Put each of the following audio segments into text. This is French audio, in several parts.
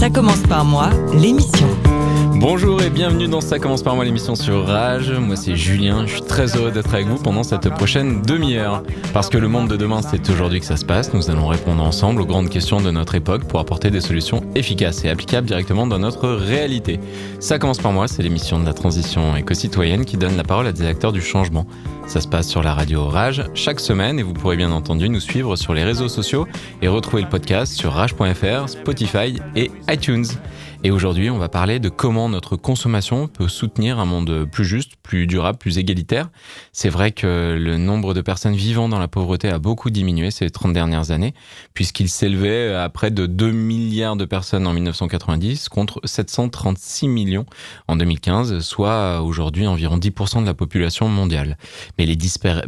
Ça commence par moi, l'émission. Bonjour et bienvenue dans Ça commence par moi l'émission sur Rage. Moi c'est Julien, je suis très heureux d'être avec vous pendant cette prochaine demi-heure. Parce que le monde de demain c'est aujourd'hui que ça se passe, nous allons répondre ensemble aux grandes questions de notre époque pour apporter des solutions efficaces et applicables directement dans notre réalité. Ça commence par moi, c'est l'émission de la transition éco-citoyenne qui donne la parole à des acteurs du changement. Ça se passe sur la radio Rage chaque semaine et vous pourrez bien entendu nous suivre sur les réseaux sociaux et retrouver le podcast sur rage.fr, Spotify et iTunes. Et aujourd'hui, on va parler de comment notre consommation peut soutenir un monde plus juste, plus durable, plus égalitaire. C'est vrai que le nombre de personnes vivant dans la pauvreté a beaucoup diminué ces 30 dernières années, puisqu'il s'élevait à près de 2 milliards de personnes en 1990 contre 736 millions en 2015, soit aujourd'hui environ 10% de la population mondiale. Mais les, dispar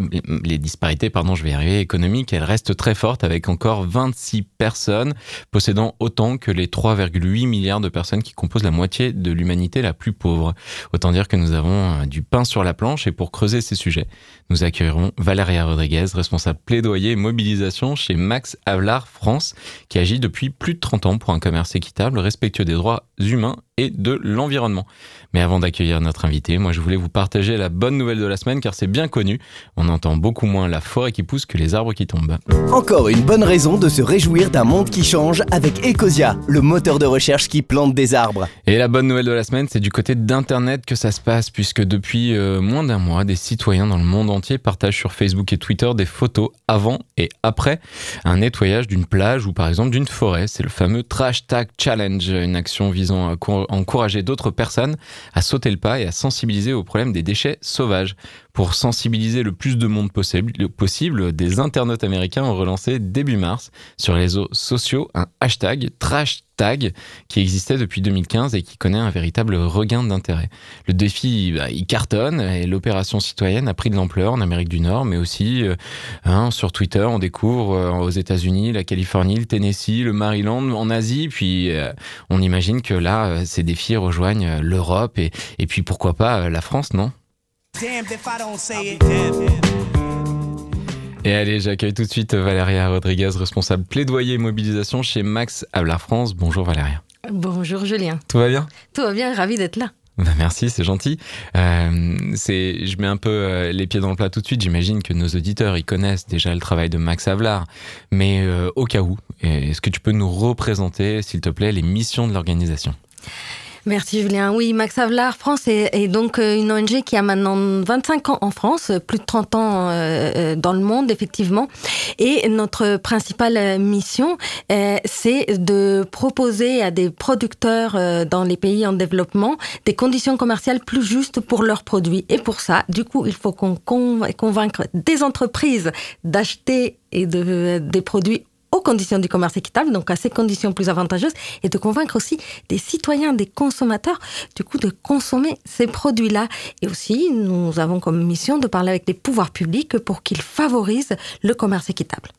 les disparités, pardon, je vais y arriver, économiques, elles restent très fortes avec encore 26 personnes possédant autant que les 3,8 milliards de personnes qui composent la moitié de l'humanité la plus pauvre. Autant dire que nous avons euh, du pain sur la planche et pour creuser ces sujets, nous accueillerons Valéria Rodriguez, responsable plaidoyer et mobilisation chez Max Havelaar France, qui agit depuis plus de 30 ans pour un commerce équitable, respectueux des droits humains et de l'environnement. Mais avant d'accueillir notre invité, moi je voulais vous partager la bonne nouvelle de la semaine car c'est bien connu, on entend beaucoup moins la forêt qui pousse que les arbres qui tombent. Encore une bonne raison de se réjouir d'un monde qui change avec Ecosia, le moteur de recherche qui plante des arbres. Et la bonne nouvelle de la semaine, c'est du côté d'Internet que ça se passe, puisque depuis euh, moins d'un mois, des citoyens dans le monde entier partagent sur Facebook et Twitter des photos avant et après un nettoyage d'une plage ou par exemple d'une forêt. C'est le fameux Trash Tag Challenge, une action visant à encourager d'autres personnes à sauter le pas et à sensibiliser au problème des déchets sauvages. Pour sensibiliser le plus de monde possible, possible, des internautes américains ont relancé début mars sur les réseaux sociaux un hashtag trash tag qui existait depuis 2015 et qui connaît un véritable regain d'intérêt. Le défi, bah, il cartonne et l'opération citoyenne a pris de l'ampleur en Amérique du Nord, mais aussi euh, hein, sur Twitter, on découvre euh, aux États-Unis, la Californie, le Tennessee, le Maryland, en Asie, puis euh, on imagine que là, ces défis rejoignent l'Europe et, et puis pourquoi pas la France, non? Et allez, j'accueille tout de suite Valéria Rodriguez, responsable plaidoyer et mobilisation chez Max Havelaar France. Bonjour Valéria. Bonjour Julien. Tout va bien? Tout va bien, ravi d'être là. Bah merci, c'est gentil. Euh, c'est, je mets un peu euh, les pieds dans le plat tout de suite. J'imagine que nos auditeurs, ils connaissent déjà le travail de Max Havelaar. Mais euh, au cas où, est-ce que tu peux nous représenter, s'il te plaît, les missions de l'organisation? Merci Julien. Oui, Max Havelaar France est, donc euh, une ONG qui a maintenant 25 ans en France, plus de 30 ans euh, dans le monde effectivement. Et notre principale mission, euh, c'est de proposer à des producteurs euh, dans les pays en développement des conditions commerciales plus justes pour leurs produits. Et pour ça, du coup, il faut qu'on convaincre des entreprises d'acheter et de, des produits aux conditions du commerce équitable, donc à ces conditions plus avantageuses, et de convaincre aussi des citoyens, des consommateurs, du coup, de consommer ces produits-là. Et aussi, nous avons comme mission de parler avec les pouvoirs publics pour qu'ils favorisent le commerce équitable.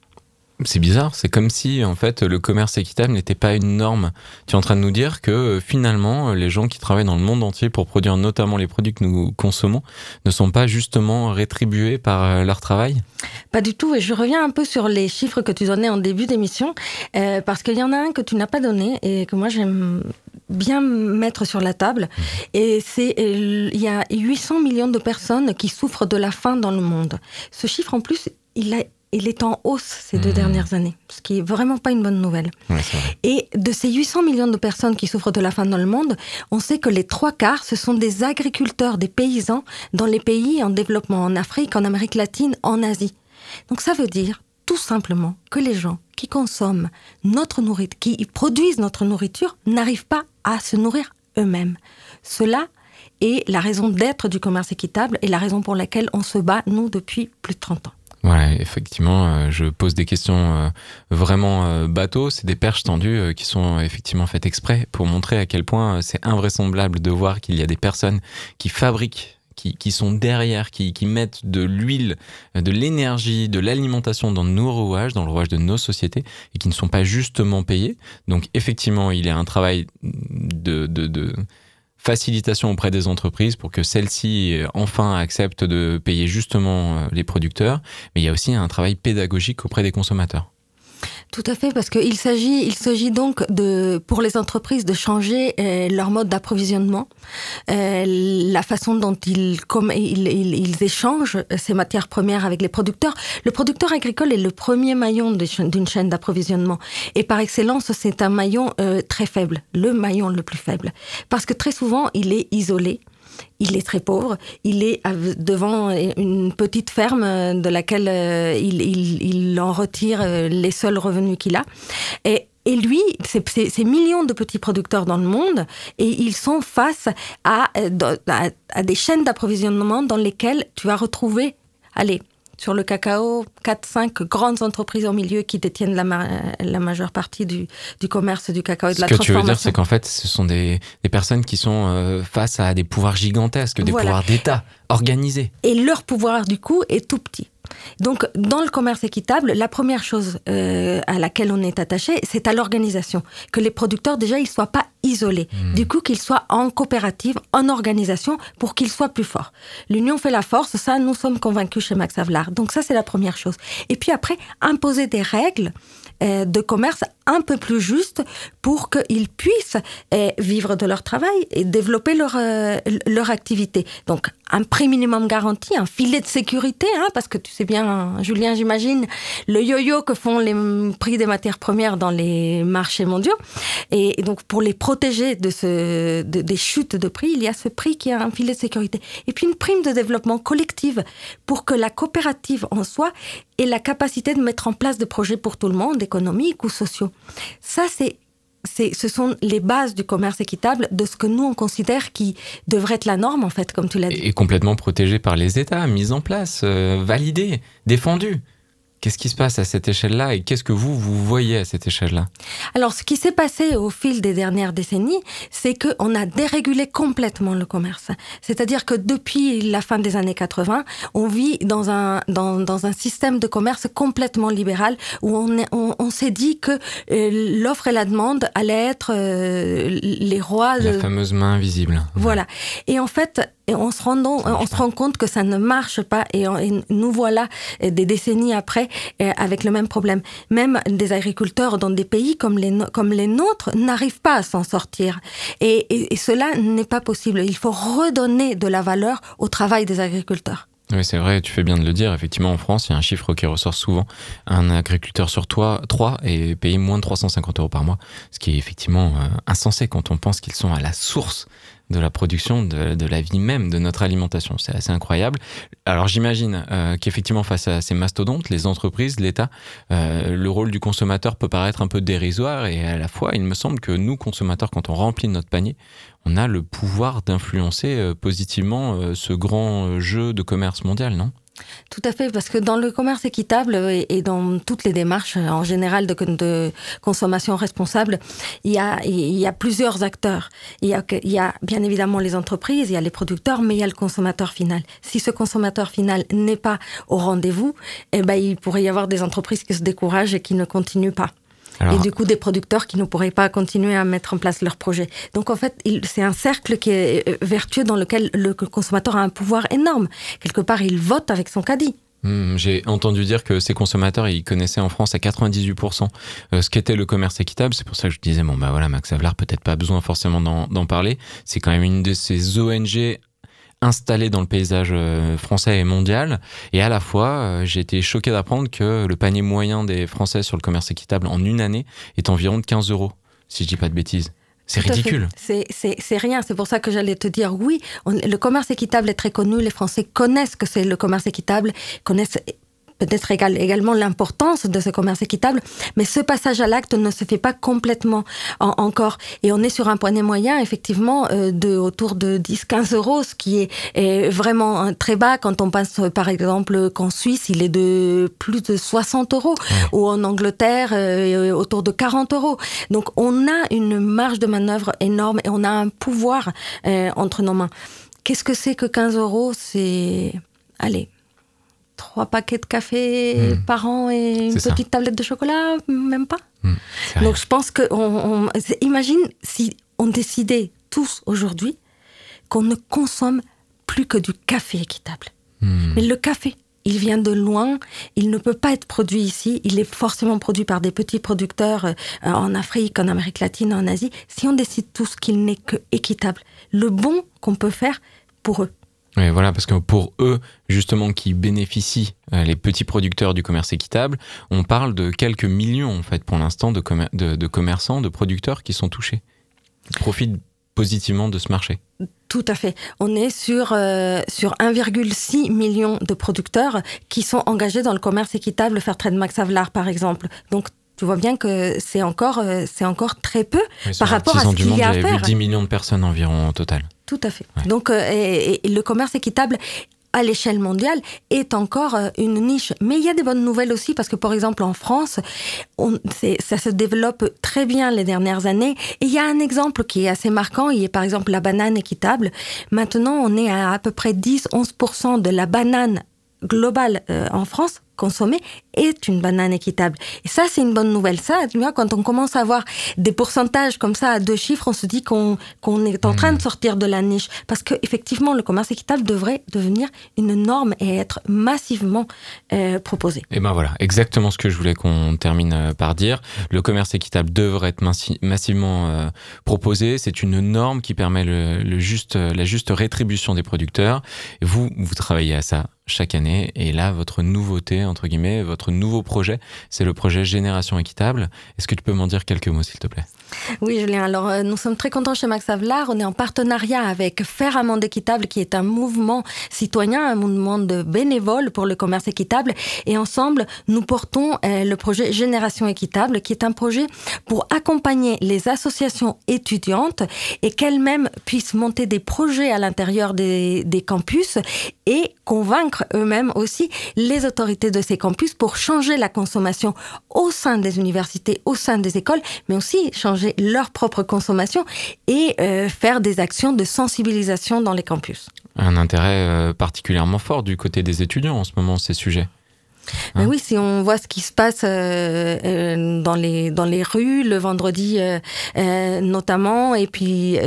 C'est bizarre, c'est comme si en fait le commerce équitable n'était pas une norme. Tu es en train de nous dire que euh, finalement les gens qui travaillent dans le monde entier pour produire notamment les produits que nous consommons ne sont pas justement rétribués par euh, leur travail? Pas du tout, et je reviens un peu sur les chiffres que tu donnais en début d'émission, euh, parce qu'il y en a un que tu n'as pas donné et que moi j'aime bien mettre sur la table. Mmh. Et c'est il y a 800 millions de personnes qui souffrent de la faim dans le monde. Ce chiffre en plus, il a il est en hausse ces deux mmh. dernières années, ce qui est vraiment pas une bonne nouvelle. Ouais, et de ces 800 millions de personnes qui souffrent de la faim dans le monde, on sait que les trois quarts, ce sont des agriculteurs, des paysans dans les pays en développement, en Afrique, en Amérique latine, en Asie. Donc ça veut dire tout simplement que les gens qui consomment notre nourriture, qui produisent notre nourriture, n'arrivent pas à se nourrir eux-mêmes. Cela est la raison d'être du commerce équitable et la raison pour laquelle on se bat, nous, depuis plus de 30 ans. Ouais, effectivement, euh, je pose des questions euh, vraiment euh, bateaux. C'est des perches tendues qui sont effectivement faites exprès pour montrer à quel point c'est invraisemblable de voir qu'il y a des personnes qui fabriquent, qui, qui sont derrière, qui, qui mettent de l'huile, de l'énergie, de l'alimentation dans nos rouages, dans le rouage de nos sociétés, et qui ne sont pas justement payés. Donc effectivement, il y a un travail de, de, de facilitation auprès des entreprises pour que celles-ci euh, enfin acceptent de payer justement euh, les producteurs, mais il y a aussi un travail pédagogique auprès des consommateurs. Tout à fait, parce qu'il s'agit, il s'agit donc de, pour les entreprises de changer euh, leur mode d'approvisionnement, euh, la façon dont ils, comme, ils, ils, ils, échangent ces matières premières avec les producteurs. Le producteur agricole est le premier maillon d'une chaîne d'approvisionnement. Et par excellence, c'est un maillon euh, très faible, le maillon le plus faible. Parce que très souvent, il est isolé il est très pauvre. Il est devant une petite ferme de laquelle euh, il, en retire euh, les seuls revenus qu'il a. Et lui, ces millions de petits producteurs dans le monde, et ils sont face à, à, à des chaînes d'approvisionnement dans lesquelles tu vas retrouver, allez, sur le cacao, 4-5 grandes entreprises au milieu qui détiennent la, ma la majeure partie du, du, commerce du cacao et de ce la Ce que tu veux dire, c'est qu'en fait, ce sont des, des, personnes qui sont euh, face à des pouvoirs gigantesques, des voilà. pouvoirs d'État organisés. Et leur pouvoir, du coup, est tout petit. Donc, dans le commerce équitable, la première chose euh, à laquelle on est attaché, c'est à l'organisation. Que les producteurs, déjà, ils ne soient pas isolés. Mmh. Du coup, qu'ils soient en coopérative, en organisation, pour qu'ils soient plus forts. L'union fait la force, ça, nous sommes convaincus chez Max Havelaar. Donc, ça, c'est la première chose. Et puis après, imposer des règles euh, de commerce un peu plus justes pour qu'ils puissent euh, vivre de leur travail et développer leur, euh, leur activité. Donc, un prix minimum garanti, un filet de sécurité, hein, parce que tu sais bien, Julien, j'imagine, le yo-yo que font les prix des matières premières dans les marchés mondiaux. Et, donc, pour les protéger de ce, de, des chutes de prix, il y a ce prix qui a un filet de sécurité. Et puis, une prime de développement collective pour que la coopérative en soi ait la capacité de mettre en place des projets pour tout le monde, économiques ou sociaux. Ça, c'est ce sont les bases du commerce équitable, de ce que nous on considère qui devrait être la norme en fait, comme tu l'as dit. Et complètement protégé par les États, mis en place, euh, validé, défendu. Qu'est-ce qui se passe à cette échelle-là et qu'est-ce que vous, vous voyez à cette échelle-là? Alors, ce qui s'est passé au fil des dernières décennies, c'est qu'on a dérégulé complètement le commerce. C'est-à-dire que depuis la fin des années 80, on vit dans un, dans, dans un système de commerce complètement libéral où on, on, on s'est dit que euh, l'offre et la demande allaient être euh, les rois. De... La fameuse main invisible. Voilà. Et en fait, et on se, rend, on se rend compte que ça ne marche pas et, on, et nous voilà des décennies après avec le même problème. Même des agriculteurs dans des pays comme les, comme les nôtres n'arrivent pas à s'en sortir. Et, cela n'est pas possible. Il faut redonner de la valeur au travail des agriculteurs. Oui, c'est vrai, tu fais bien de le dire. Effectivement, en France, il y a un chiffre qui ressort souvent. Un agriculteur sur toi, 3 est payé moins de 350 euros par mois, ce qui est effectivement euh, insensé quand on pense qu'ils sont à la source de la production, de, la vie même, de notre alimentation. C'est assez incroyable. Alors j'imagine euh, qu'effectivement face à ces mastodontes, les entreprises, l'État, euh, le rôle du consommateur peut paraître un peu dérisoire et à la fois, il me semble que nous, consommateurs, quand on remplit notre panier, on a le pouvoir d'influencer euh, positivement ce grand jeu de commerce mondial, non? Tout à fait, parce que dans le commerce équitable et dans toutes les démarches en général de, consommation responsable, il y, a, il y a plusieurs acteurs. Il y a, il y a bien évidemment les entreprises, il y a les producteurs, mais il y a le consommateur final. Si ce consommateur final n'est pas au rendez-vous, eh ben, il pourrait y avoir des entreprises qui se découragent et qui ne continuent pas. Alors... Et du coup, des producteurs qui ne pourraient pas continuer à mettre en place leurs projets. Donc, en fait, c'est un cercle qui est vertueux dans lequel le consommateur a un pouvoir énorme. Quelque part, il vote avec son caddie. Mmh, J'ai entendu dire que ces consommateurs, ils connaissaient en France à 98% ce qu'était le commerce équitable. C'est pour ça que je disais, bon, bah voilà, Max Avelar, peut-être pas besoin forcément d'en parler. C'est quand même une de ces ONG installé dans le paysage euh, français et mondial. Et à la fois, euh, j'ai été choqué d'apprendre que le panier moyen des Français sur le commerce équitable en une année est environ de 15 euros, si je dis pas de bêtises. C'est ridicule. C'est rien. C'est pour ça que j'allais te dire oui. On, le commerce équitable est très connu. Les Français connaissent que c'est le commerce équitable, connaissent peut-être également l'importance de ce commerce équitable, mais ce passage à l'acte ne se fait pas complètement encore. Et on est sur un poignet moyen, effectivement, euh, de autour de 10-15 euros, ce qui est, vraiment très bas quand on pense, par exemple, qu'en Suisse, il est de plus de 60 euros, ou en Angleterre, euh, autour de 40 euros. Donc on a une marge de manœuvre énorme et on a un pouvoir euh, entre nos mains. Qu'est-ce que c'est que 15 euros? C'est, allez, trois paquets de café hmm. par an et une petite tablette de chocolat, même pas. Hmm. Donc je pense que, on, imagine si on décidait tous aujourd'hui qu'on ne consomme plus que du café équitable. Hmm. Mais le café, il vient de loin, il ne peut pas être produit ici, il est forcément produit par des petits producteurs euh, en Afrique, en Amérique latine, en Asie. Si on décide tous qu'il n'est que équitable, le bon qu'on peut faire pour eux. Oui, voilà, parce que pour eux, justement, qui bénéficient, euh, les petits producteurs du commerce équitable, on parle de quelques millions, en fait, pour l'instant, de, de, commerçants, de producteurs qui sont touchés, qui profitent positivement de ce marché. Tout à fait. On est sur, euh, sur 1,6 million de producteurs qui sont engagés dans le commerce équitable Fairtrade Max Havelaar, par exemple. Donc, tu vois bien que c'est encore, euh, c'est encore très peu par rapport à ce qu'il y a à faire. Vu 10 millions de personnes environ au total. Tout à fait. Donc, euh, et, le commerce équitable à l'échelle mondiale est encore euh, une niche. Mais il y a des bonnes nouvelles aussi parce que par exemple en France, on, ça se développe très bien les dernières années. Et il y a un exemple qui est assez marquant, il y a par exemple la banane équitable. Maintenant, on est à à peu près 10-11% de la banane globale euh, en France consommée est une banane équitable. Et ça, c'est une bonne nouvelle. Ça, tu vois, quand on commence à avoir des pourcentages comme ça à deux chiffres, on se dit qu'on est en train de hmm. sortir de la niche. Parce que effectivement, le commerce équitable devrait devenir une norme et être massivement euh, proposé. Et ben voilà, exactement ce que je voulais qu'on termine euh, par dire. Le commerce équitable devrait être massivement euh, proposé. C'est une norme qui permet le, le juste, la juste rétribution des producteurs. Et vous, vous travaillez à ça chaque année. Et là, votre nouveauté, entre guillemets, votre nouveau projet, c'est le projet Génération Équitable. Est-ce que tu peux m'en dire quelques mots, s'il te plaît? Oui, Julien. Alors, euh, nous sommes très contents chez Max Avelar. On est en partenariat avec Faire un monde équitable, qui est un mouvement citoyen, un mouvement de bénévoles pour le commerce équitable. Et ensemble, nous portons euh, le projet Génération Équitable, qui est un projet pour accompagner les associations étudiantes et qu'elles-mêmes puissent monter des projets à l'intérieur des, des campus et convaincre eux-mêmes aussi les autorités de ces campus pour changer la consommation au sein des universités, au sein des écoles, mais aussi changer leur propre consommation et euh, faire des actions de sensibilisation dans les campus. Un intérêt euh, particulièrement fort du côté des étudiants en ce moment, ces sujets. Hein? Oui, si on voit ce qui se passe euh, euh, dans, les, dans les rues le vendredi euh, notamment, et puis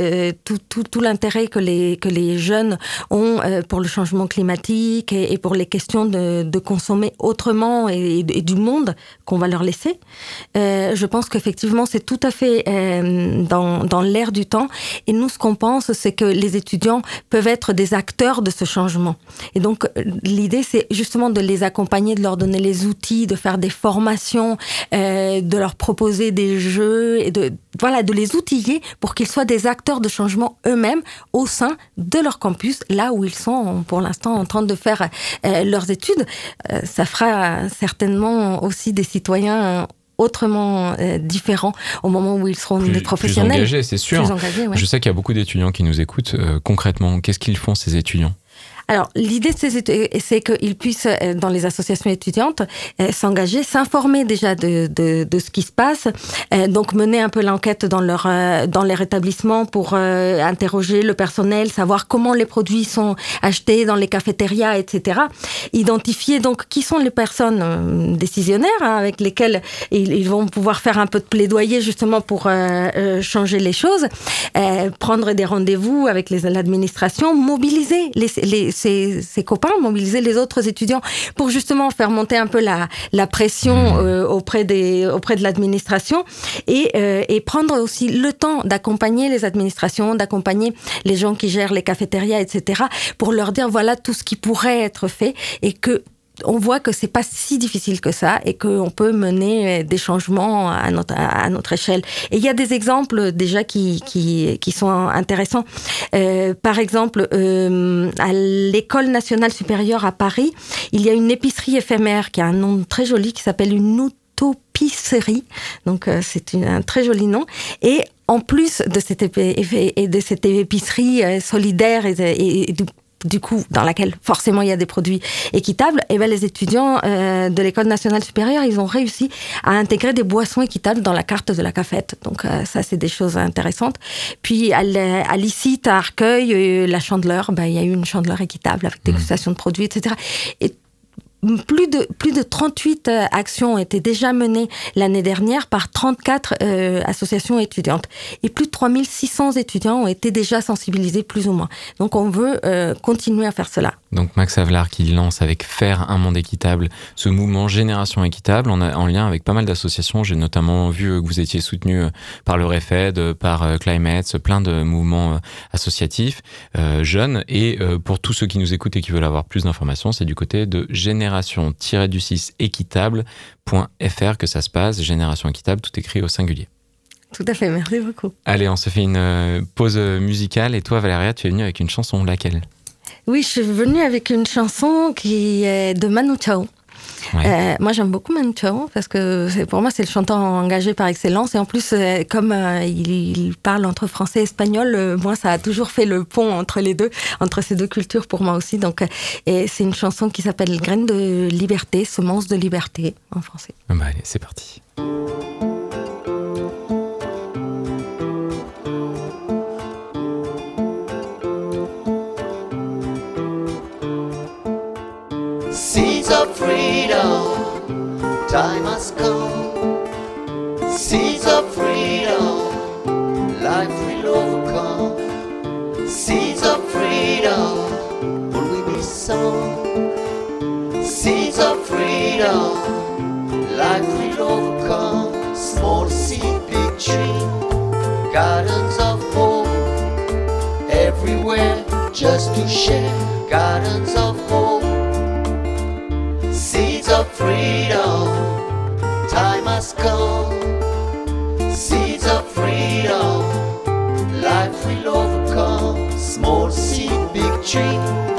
tout, tout, tout l'intérêt que les, que les jeunes ont pour le changement climatique et, pour les questions de, de consommer autrement et, du monde qu'on va leur laisser, je pense qu'effectivement c'est tout à fait dans, dans l'air du temps. Et nous, ce qu'on pense, c'est que les étudiants peuvent être des acteurs de ce changement. Et donc l'idée, c'est justement de les accompagner, de leur donner les outils, de faire des formations, euh, de leur proposer des jeux et de voilà de les outiller pour qu'ils soient des acteurs de changement eux-mêmes au sein de leur campus, là où ils sont pour l'instant en train de faire euh, leurs études. Euh, ça fera certainement aussi des citoyens autrement différents au moment où ils seront des professionnels. Plus engagés, c'est sûr. Je sais qu'il y a beaucoup d'étudiants qui nous écoutent. concrètement, qu'est-ce qu'ils font ces étudiants? Alors, l'idée, c'est qu'ils puissent, euh, dans les associations étudiantes, euh, s'engager, s'informer déjà de, de, de, ce qui se passe, euh, donc mener un peu l'enquête dans leur dans leur établissement pour interroger le personnel, savoir comment les produits sont achetés dans les cafétérias, etc. Identifier donc qui sont les personnes décisionnaires hein, avec lesquelles ils, vont pouvoir faire un peu de plaidoyer justement pour changer les choses, prendre des rendez-vous avec l'administration, mobiliser les, les ses, copains, mobiliser les autres étudiants pour justement faire monter un peu la, la pression mmh. euh, auprès, des, auprès de l'administration et, euh, et prendre aussi le temps d'accompagner les administrations, d'accompagner les gens qui gèrent les cafétérias, etc., pour leur dire voilà tout ce qui pourrait être fait et que on voit que c'est pas si difficile que ça et qu'on peut mener des changements à notre, à notre échelle. Et il y a des exemples déjà qui, qui, qui sont intéressants. Euh, par exemple, euh, à l'École nationale supérieure à Paris, il y a une épicerie éphémère qui a un nom très joli qui s'appelle une autopisserie. Donc euh, c'est un très joli nom. Et en plus de cette, épicerie euh, solidaire et du du coup, dans laquelle forcément il y a des produits équitables, et ben les étudiants euh, de l'école nationale supérieure, ils ont réussi à intégrer des boissons équitables dans la carte de la cafette. Donc euh, ça, c'est des choses intéressantes. Puis à, à à Arcueil, euh, la chandeleur, ben, il y a eu une chandeleur équitable avec dégustation de produits, etc. Et plus de, plus de 38 euh, actions ont été déjà menées l'année dernière par 34 euh, associations étudiantes. Et plus de 3600 étudiants ont été déjà sensibilisés, plus ou moins. Donc on veut euh, continuer à faire cela. Donc Max Avelar qui lance avec Faire un monde équitable ce mouvement Génération équitable en, lien avec pas mal d'associations. J'ai notamment vu que vous étiez soutenu par le REFED, par Climate, plein de mouvements associatifs jeunes. Et pour tous ceux qui nous écoutent et qui veulent avoir plus d'informations, c'est du côté de Génération génération-du6équitable.fr que ça se passe. Génération équitable, tout écrit au singulier. Tout à fait, merci beaucoup. Allez, on se fait une euh, pause euh, musicale. Et toi, Valéria, tu es venue avec une chanson, laquelle? Oui, je suis venue avec une chanson qui est de Manu Chao. Ouais. Euh, moi, j'aime beaucoup Manu Chao parce que pour moi, c'est le chanteur engagé par excellence. Et en plus, euh, comme euh, il, parle entre français et espagnol, euh, moi, ça a toujours fait le pont entre les deux, entre ces deux cultures pour moi aussi. Donc, et c'est une chanson qui s'appelle Graines de liberté, semence de liberté en français. Ah Bah allez, c'est parti. Freedom, time has come. Seeds of freedom, life will overcome. Seeds of freedom, will we be sown? Seeds of freedom, life will overcome. Small seed, big tree, gardens of hope everywhere just to share. Gardens of hope freedom. Time has come. Seeds of freedom. Life will overcome. Small seed, big tree.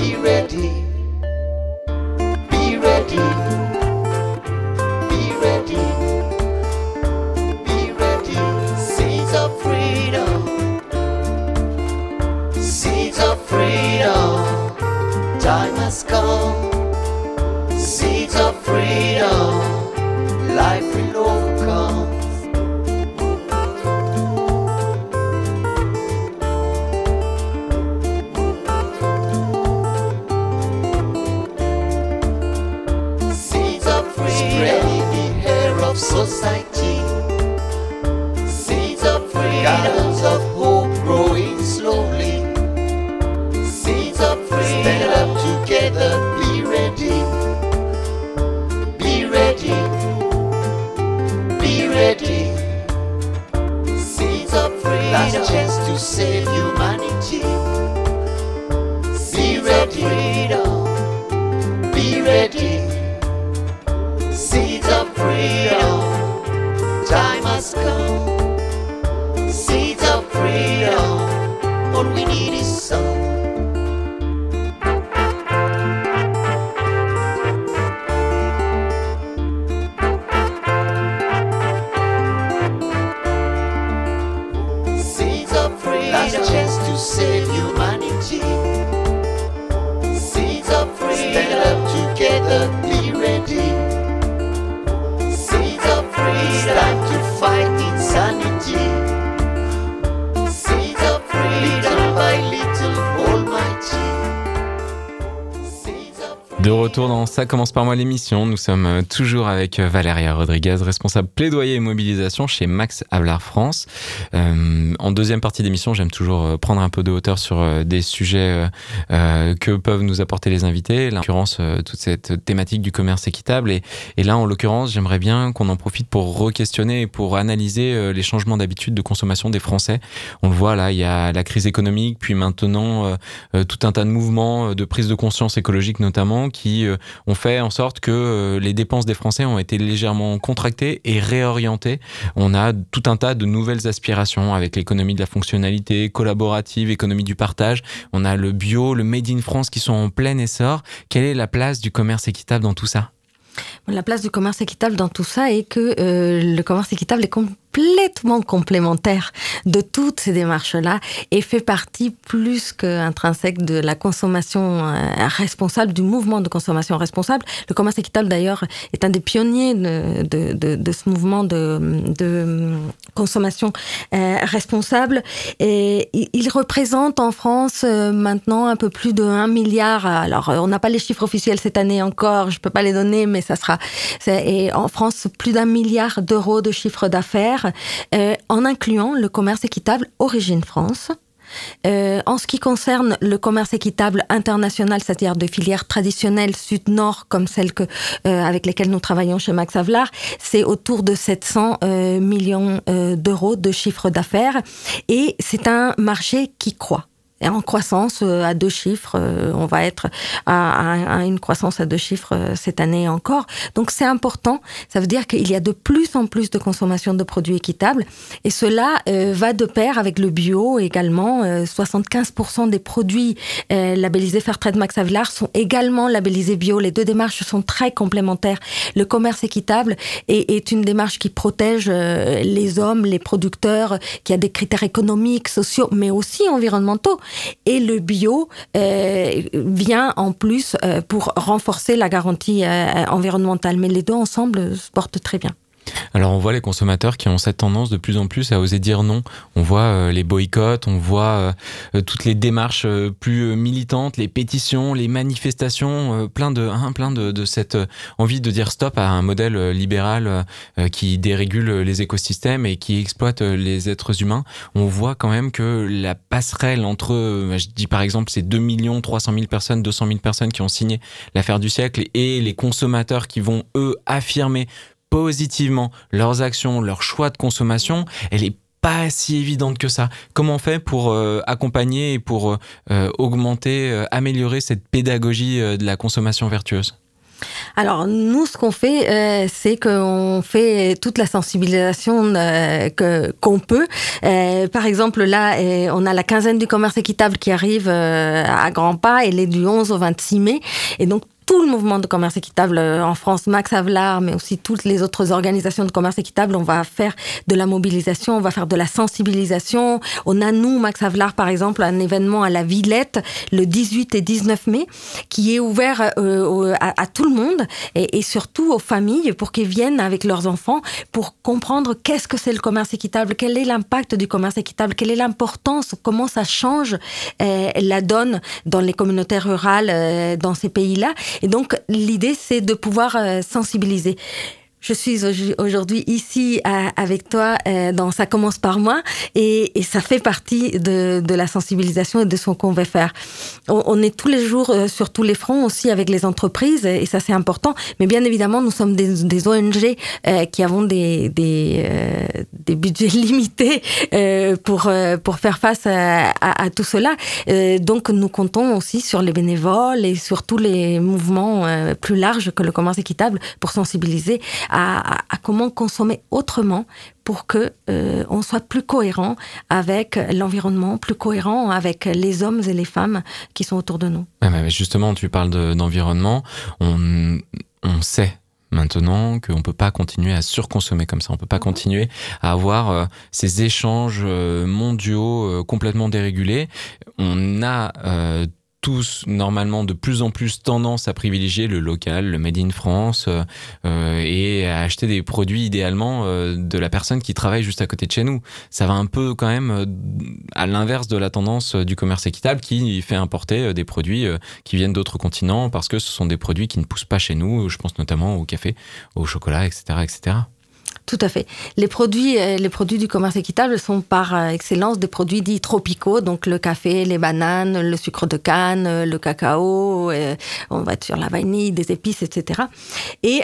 Be ready. Ça commence par moi l'émission, nous sommes euh, toujours avec euh, Valéria Rodriguez, responsable plaidoyer et mobilisation chez Max Havelaar France. Euh, en deuxième partie d'émission, j'aime toujours prendre un peu de hauteur sur des sujets que peuvent nous apporter les invités, en l'occurrence toute cette thématique du commerce équitable. Et, là, en l'occurrence, j'aimerais bien qu'on en profite pour re-questionner et pour analyser les changements d'habitude de consommation des Français. On le voit là, il y a la crise économique, puis maintenant tout un tas de mouvements de prise de conscience écologique notamment qui ont fait en sorte que euh, les dépenses des Français ont été légèrement contractées et réorientées. On a tout un tas de nouvelles aspirations avec l'économie de la fonctionnalité, collaborative, économie du partage. On a le bio, le made in France qui sont en plein essor. Quelle est la place du commerce équitable dans tout ça? La place du commerce équitable dans tout ça est que euh, le commerce équitable est complètement complémentaire de toutes ces démarches-là et fait partie plus qu'intrinsèque de la consommation euh, responsable, du mouvement de consommation responsable. Le commerce équitable, d'ailleurs, est un des pionniers de, de, ce mouvement de, de consommation euh, responsable. Et il- représente en France euh, maintenant un peu plus de 1 milliard. Alors, on n'a pas les chiffres officiels cette année encore, je peux pas les donner, mais ça sera. Et en France, plus d'un milliard d'euros de chiffre d'affaires, euh, en incluant le commerce équitable Origine France. Euh, en ce qui concerne le commerce équitable international, c'est-à-dire de filières traditionnelles sud-nord comme celles euh, avec lesquelles nous travaillons chez Max Havelaar, c'est autour de 700 euh, millions d'euros de chiffre d'affaires et c'est un marché qui croît. Et en croissance euh, à deux chiffres, euh, on va être à, à- une croissance à deux chiffres euh, cette année encore. Donc c'est important. Ça veut dire qu'il y a de plus en plus de consommation de produits équitables. Et cela euh, va de pair avec le bio également. Euh, 75% des produits euh, labellisés Fairtrade Max Havelaar sont également labellisés bio. Les deux démarches sont très complémentaires. Le commerce équitable est, est une démarche qui protège les hommes, les producteurs, qui a des critères économiques, sociaux, mais aussi environnementaux. Et le bio euh, vient en plus euh, pour renforcer la garantie euh, environnementale. Mais les deux ensemble se portent très bien. Alors on voit les consommateurs qui ont cette tendance de plus en plus à oser dire non. On voit euh, les boycotts, on voit euh, euh, toutes les démarches plus militantes, les pétitions, les manifestations, plein de hein, plein de, de cette envie de dire stop à un modèle libéral qui dérégule les écosystèmes et qui exploite les êtres humains. On voit quand même que la passerelle entre, je dis par exemple, ces 2 millions 300 000 personnes, 200 000 personnes qui ont signé l'affaire du siècle et les consommateurs qui vont eux affirmer positivement leurs actions, leurs choix de consommation, elle est pas si évidente que ça. Comment on fait pour euh, accompagner et pour euh, augmenter, euh, améliorer cette pédagogie de la consommation vertueuse? Alors nous, ce qu'on fait, c'est qu'on fait toute la sensibilisation que qu'on peut. Par exemple, là, on a la quinzaine du commerce équitable qui arrive à grands pas. Elle est du 11 au 26 mai, et donc tout le mouvement de commerce équitable euh, en France, Max Havelaar, mais aussi toutes les autres organisations de commerce équitable, on va faire de la mobilisation, on va faire de la sensibilisation. On a, nous, Max Havelaar, par exemple, un événement à la Villette le 18 et 19 mai qui est ouvert euh, à, tout le monde et, surtout aux familles pour qu'ils viennent avec leurs enfants pour comprendre qu'est-ce que c'est le commerce équitable, quel est l'impact du commerce équitable, quelle est l'importance, comment ça change euh, la donne dans les communautés rurales dans ces pays-là. Et donc, l'idée, c'est de pouvoir euh, sensibiliser. Je suis au- aujourd'hui ici avec toi euh, dans Ça commence par moi et, ça fait partie de, de la sensibilisation et de ce qu'on veut faire. On, on est tous les jours euh, sur tous les fronts aussi avec les entreprises et ça c'est important. Mais bien évidemment, nous sommes des, des ONG euh, qui avons des, des, des budgets limités pour, pour faire face à, à- à tout cela. Donc nous comptons aussi sur les bénévoles et sur tous les mouvements plus larges que le commerce équitable pour sensibiliser à, comment consommer autrement pour que euh, on soit plus cohérent avec l'environnement, plus cohérent avec les hommes et les femmes qui sont autour de nous. Justement, tu parles de- d'environnement. on, on sait maintenant qu'on peut pas continuer à surconsommer comme ça. On peut pas continuer à avoir euh, ces échanges euh, mondiaux euh, complètement dérégulés. On a tous normalement de plus en plus tendance à privilégier le local, le made in France euh, euh, et à acheter des produits idéalement euh, de la personne qui travaille juste à côté de chez nous. Ça va un peu quand même euh, à l'inverse de la tendance du commerce équitable qui fait importer des produits qui viennent d'autres continents parce que ce sont des produits qui ne poussent pas chez nous. Je pense notamment au café, au chocolat, etc., etc. Tout à fait. Les produits, euh, les produits du commerce équitable sont par euh, excellence des produits dits tropicaux, donc le café, les bananes, le sucre de canne, euh, le cacao, on va être sur la vanille, des épices, etc. Et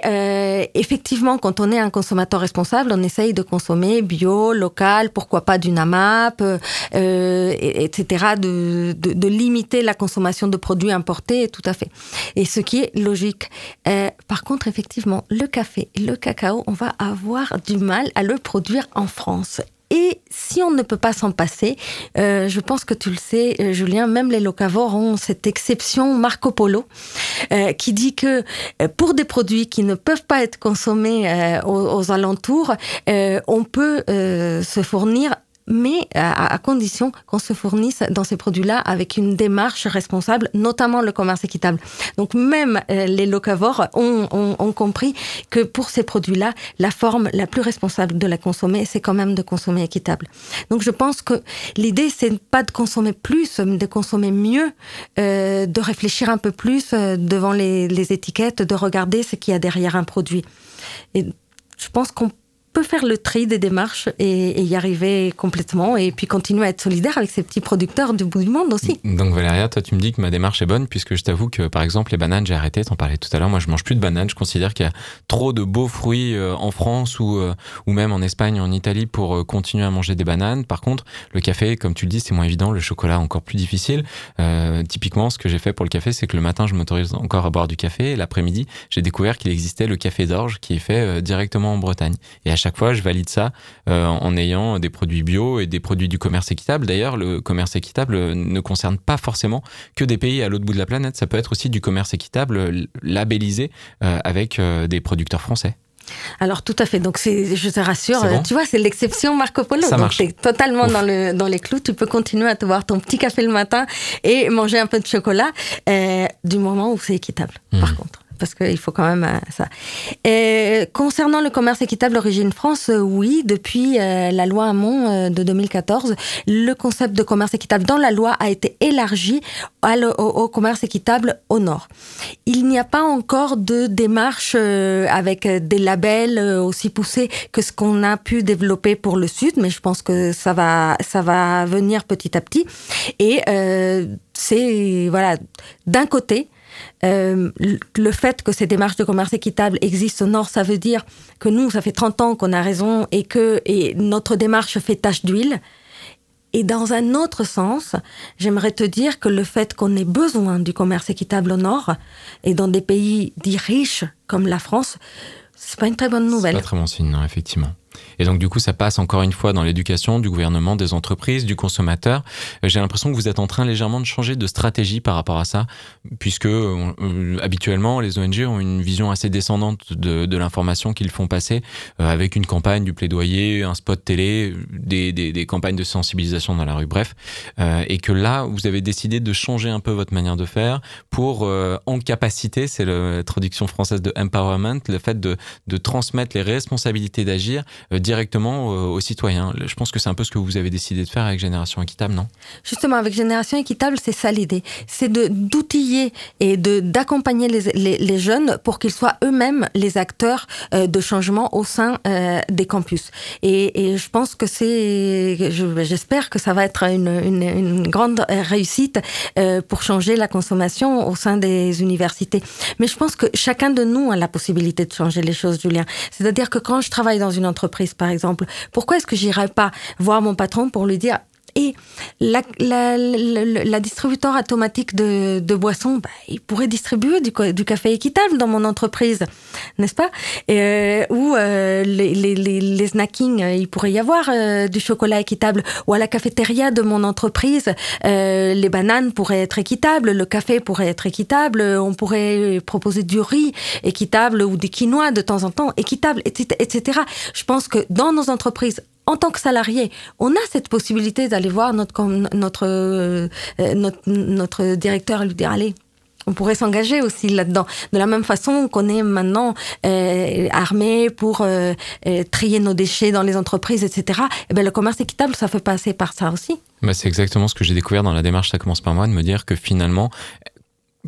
effectivement, quand on est un consommateur responsable, on essaye de consommer bio, local, pourquoi pas du NAMAP, et- etc. De, limiter la consommation de produits importés, tout à fait. Et ce qui est logique. Par contre, effectivement, le café le cacao, on va avoir du mal à le produire en France. Et si on ne peut pas s'en passer, euh, je pense que tu le sais, euh, Julien, même les locavores ont cette exception Marco Polo euh, qui dit que pour des produits qui ne peuvent pas être consommés aux, alentours, on peut se fournir mais à, condition qu'on se fournisse dans ces produits-là avec une démarche responsable, notamment le commerce équitable. Donc même euh, les locavores ont compris que pour ces produits-là, la forme la plus responsable de la consommer, c'est quand même de consommer équitable. Donc je pense que l'idée, c'est pas de consommer plus, mais de consommer mieux, euh, de réfléchir un peu plus euh, devant les, les étiquettes, de regarder ce qu'il y a derrière un produit. Et je pense qu'on peut faire le tri des démarches et, y arriver complètement et puis continuer à être solidaire avec ces petits producteurs du bout du monde aussi. Donc Valéria, toi tu me dis que ma démarche est bonne puisque je t'avoue que par exemple les bananes j'ai arrêté, t'en parlais tout à l'heure, moi je mange plus de bananes, je considère qu'il y a trop de beaux fruits euh, en France ou, euh, ou même en Espagne, en Italie pour euh, continuer à manger des bananes. Par contre le café, comme tu le dis, c'est moins évident, le chocolat encore plus difficile. Typiquement ce que j'ai fait pour le café, c'est que le matin je m'autorise encore à boire du café et l'après-midi j'ai découvert qu'il existait le café d'orge qui est fait directement en Bretagne. Et à chaque fois, je valide ça euh, en ayant des produits bio et des produits du commerce équitable. D'ailleurs, le commerce équitable ne concerne pas forcément que des pays à l'autre bout de la planète. Ça peut être aussi du commerce équitable labellisé euh, avec euh, des producteurs français. Alors tout à fait. Donc c'est, je te rassure, bon tu vois, c'est l'exception Marco Polo. Ça Donc t'es totalement Ouf. dans le dans les clous. Tu peux continuer à te boire ton petit café le matin et manger un peu de chocolat euh, du moment où c'est équitable. Par contre. Parce qu'il faut quand même euh, ça. Concernant le commerce équitable Origine France, euh, oui, depuis euh, la loi Hamon de 2014, le concept de commerce équitable dans la loi a été élargi au, commerce équitable au nord. Il n'y a pas encore de démarche avec des labels aussi poussés que ce qu'on a pu développer pour le sud, mais je pense que ça va, ça va venir petit à petit. Et c'est voilà, d'un côté. Euh, le- fait que ces démarches de commerce équitable existent au Nord, ça veut dire que nous, ça fait 30 ans qu'on a raison et que et notre démarche fait tache d'huile. Et dans un autre sens, j'aimerais te dire que le fait qu'on ait besoin du commerce équitable au Nord et dans des pays dits riches comme la France, c'est pas une très bonne C'est nouvelle. pas très bon signe, non, effectivement. Et donc du coup, ça passe encore une fois dans l'éducation du gouvernement, des entreprises, du consommateur. Euh, J'ai l'impression que vous êtes en train légèrement de changer de stratégie par rapport à ça, puisque euh, habituellement les ONG ont une vision assez descendante de, l'information qu'ils font passer, euh, avec une campagne, du plaidoyer, un spot télé, des, campagnes de sensibilisation dans la rue, bref, et que là, vous avez décidé de changer un peu votre manière de faire pour en capacité, c'est la traduction française de empowerment, le fait de, transmettre les responsabilités d'agir directement euh, aux citoyens. Je pense que c'est un peu ce que vous avez décidé de faire avec Génération Équitable, non? Justement, avec Génération Équitable, c'est ça l'idée. C'est d'outiller et d'accompagner les, les, jeunes pour qu'ils soient eux-mêmes les acteurs euh, de changement au sein euh, des campus. Et, et je pense que c'est, je- j'espère que ça va être une, une, grande réussite pour changer la consommation au sein des universités. Mais je pense que chacun de nous a la possibilité de changer les choses, Julien. C'est-à-dire que quand je travaille dans une entreprise, par exemple, pourquoi est-ce que j'irais pas voir mon patron pour lui dire et la, distributeur automatique de, boissons, bah, il pourrait distribuer du, café équitable dans mon entreprise, n'est-ce pas? Euh, Ou euh, les, les, snackings, euh, il pourrait y avoir du chocolat équitable. Ou à la cafétéria de mon entreprise, les bananes pourraient être équitables, le café pourrait être équitable, on pourrait proposer du riz équitable ou du quinoa de temps en temps équitable, etc. etc. Je pense que dans nos entreprises, en tant que salarié, on a cette possibilité d'aller voir notre, euh, euh, notre, notre directeur et lui dire, allez, on pourrait s'engager aussi là-dedans. De la même façon qu'on est maintenant euh, armé pour trier nos déchets dans les entreprises, etc. Eh ben, le commerce équitable, ça fait passer par ça aussi. Bah, c'est exactement ce que j'ai découvert dans la démarche Ça commence par moi, de me dire que finalement,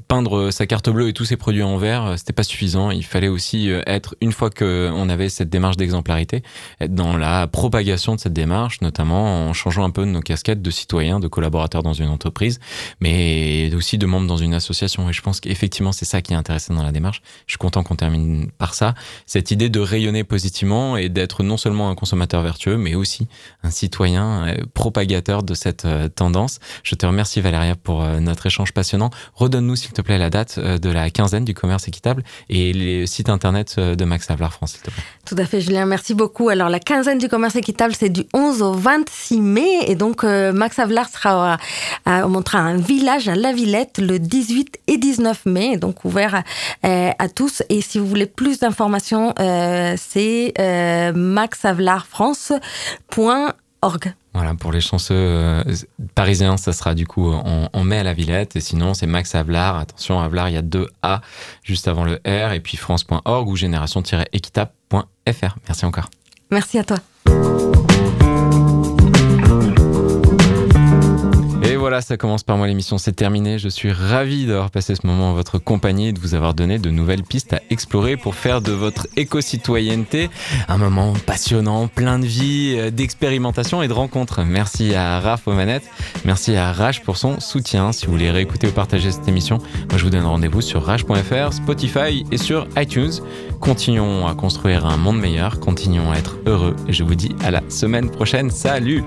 peindre sa carte bleue et tous ses produits en vert, euh, c'était pas suffisant. Il fallait aussi euh, être, une fois qu'on avait cette démarche d'exemplarité, être dans la propagation de cette démarche, notamment en changeant un peu nos casquettes de citoyens, de collaborateurs dans une entreprise, mais aussi de membres dans une association. Et je pense qu'effectivement, c'est ça qui est intéressant dans la démarche. Je suis content qu'on termine par ça. Cette idée de rayonner positivement et d'être non seulement un consommateur vertueux, mais aussi un citoyen euh, propagateur de cette tendance. Je te remercie Valéria pour notre échange passionnant. Redonne-nous s'il te plaît la date euh, de la quinzaine du commerce équitable et les sites internet euh, de Max Havelaar France, s'il te plaît. Tout à fait, Julien, merci beaucoup. Alors, la quinzaine du commerce équitable, c'est du 11 au 26 mai. Et donc, euh, Max Avelar sera à, à- un village à La Villette le 18 et 19 mai, donc ouvert à tous. Et si vous voulez plus d'informations, c'est euh, maxavelarfrance.org. Voilà, pour les chanceux euh, parisiens, ça sera du coup en, en mai à la Villette. Et sinon, c'est Max Havelaar. Attention, Havelaar, il y a deux A juste avant le R. Et puis France.org ou génération-équitable.fr. Merci encore. Merci à toi. Voilà, ça commence par moi l'émission, c'est terminé. Je suis ravi d'avoir passé ce moment en votre compagnie et de vous avoir donné de nouvelles pistes à explorer pour faire de votre éco-citoyenneté un moment passionnant, plein de vie, euh, d'expérimentation et de rencontres. Merci à Raph aux manettes, merci à Rage pour son soutien. Si vous voulez réécouter ou partager cette émission, moi je vous donne rendez-vous sur rage.fr, Spotify et sur iTunes. Continuons à construire un monde meilleur, continuons à être heureux et je vous dis à la semaine prochaine. Salut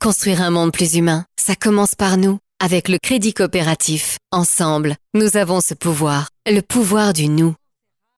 Construire un monde plus humain, ça commence par nous. Avec le crédit coopératif, ensemble, nous avons ce pouvoir, le pouvoir du nous.